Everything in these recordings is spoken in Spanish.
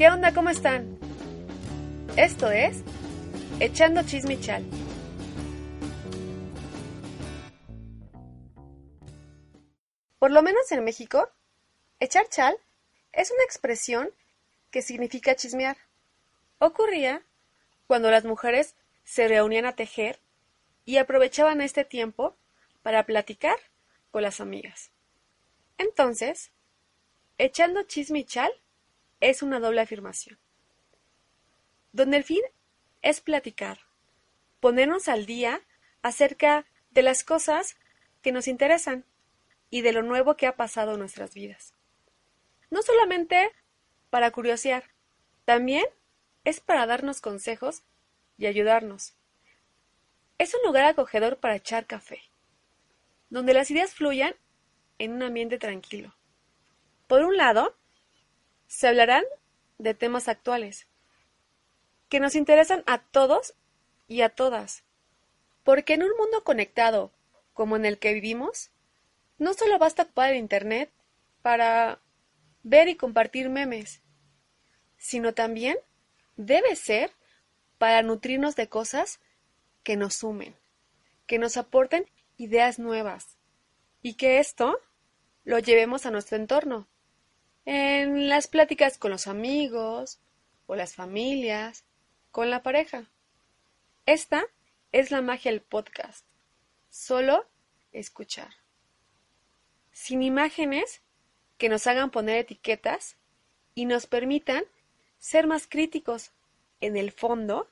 ¿Qué onda? ¿Cómo están? Esto es Echando Chismichal. Por lo menos en México, echar chal es una expresión que significa chismear. Ocurría cuando las mujeres se reunían a tejer y aprovechaban este tiempo para platicar con las amigas. Entonces, echando chismichal es una doble afirmación, donde el fin es platicar, ponernos al día acerca de las cosas que nos interesan y de lo nuevo que ha pasado en nuestras vidas. No solamente para curiosear, también es para darnos consejos y ayudarnos. Es un lugar acogedor para echar café, donde las ideas fluyan en un ambiente tranquilo. Por un lado, se hablarán de temas actuales, que nos interesan a todos y a todas, porque en un mundo conectado como en el que vivimos, no solo basta ocupar el Internet para ver y compartir memes, sino también debe ser para nutrirnos de cosas que nos sumen, que nos aporten ideas nuevas y que esto lo llevemos a nuestro entorno, en las pláticas con los amigos o las familias, con la pareja. Esta es la magia del podcast, solo escuchar sin imágenes que nos hagan poner etiquetas y nos permitan ser más críticos en el fondo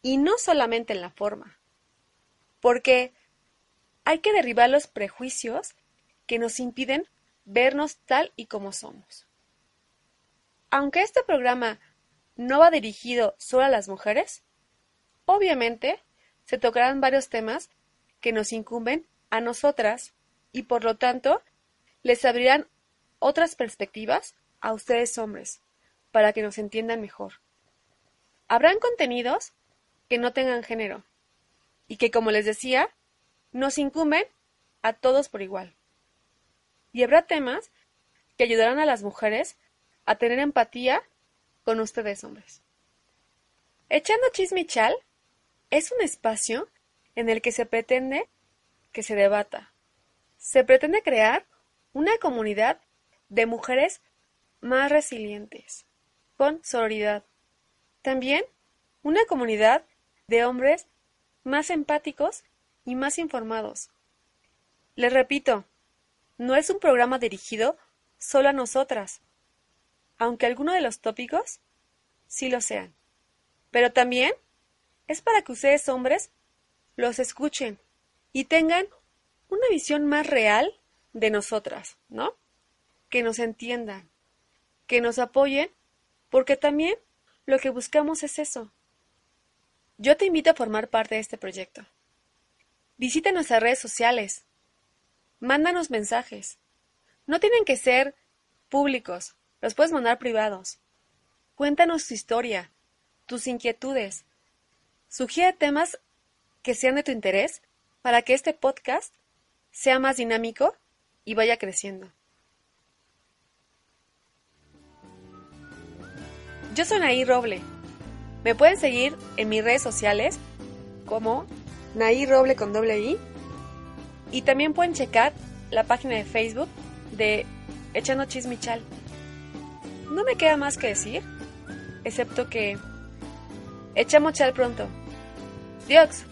y no solamente en la forma. Porque hay que derribar los prejuicios que nos impiden vernos tal y como somos. Aunque este programa no va dirigido solo a las mujeres, obviamente se tocarán varios temas que nos incumben a nosotras y por lo tanto les abrirán otras perspectivas a ustedes hombres, para que nos entiendan mejor. Habrán contenidos que no tengan género y que, como les decía, nos incumben a todos por igual. Y habrá temas que ayudarán a las mujeres a tener empatía con ustedes hombres. Echando chismichal es un espacio en el que se pretende que se debata. Se pretende crear una comunidad de mujeres más resilientes, con sororidad. También una comunidad de hombres más empáticos y más informados. Les repito, no es un programa dirigido solo a nosotras, aunque algunos de los tópicos sí lo sean. Pero también es para que ustedes hombres los escuchen y tengan una visión más real de nosotras, ¿no? Que nos entiendan, que nos apoyen, porque también lo que buscamos es eso. Yo te invito a formar parte de este proyecto. Visita nuestras redes sociales. Mándanos mensajes. No tienen que ser públicos, los puedes mandar privados. Cuéntanos tu historia, tus inquietudes. Sugiere temas que sean de tu interés para que este podcast sea más dinámico y vaya creciendo. Yo soy Naí Roble. Me pueden seguir en mis redes sociales como Naí Roble con doble I. Y también pueden checar la página de Facebook de Echando Chismichal. No me queda más que decir, excepto que echamos chal pronto. Dios.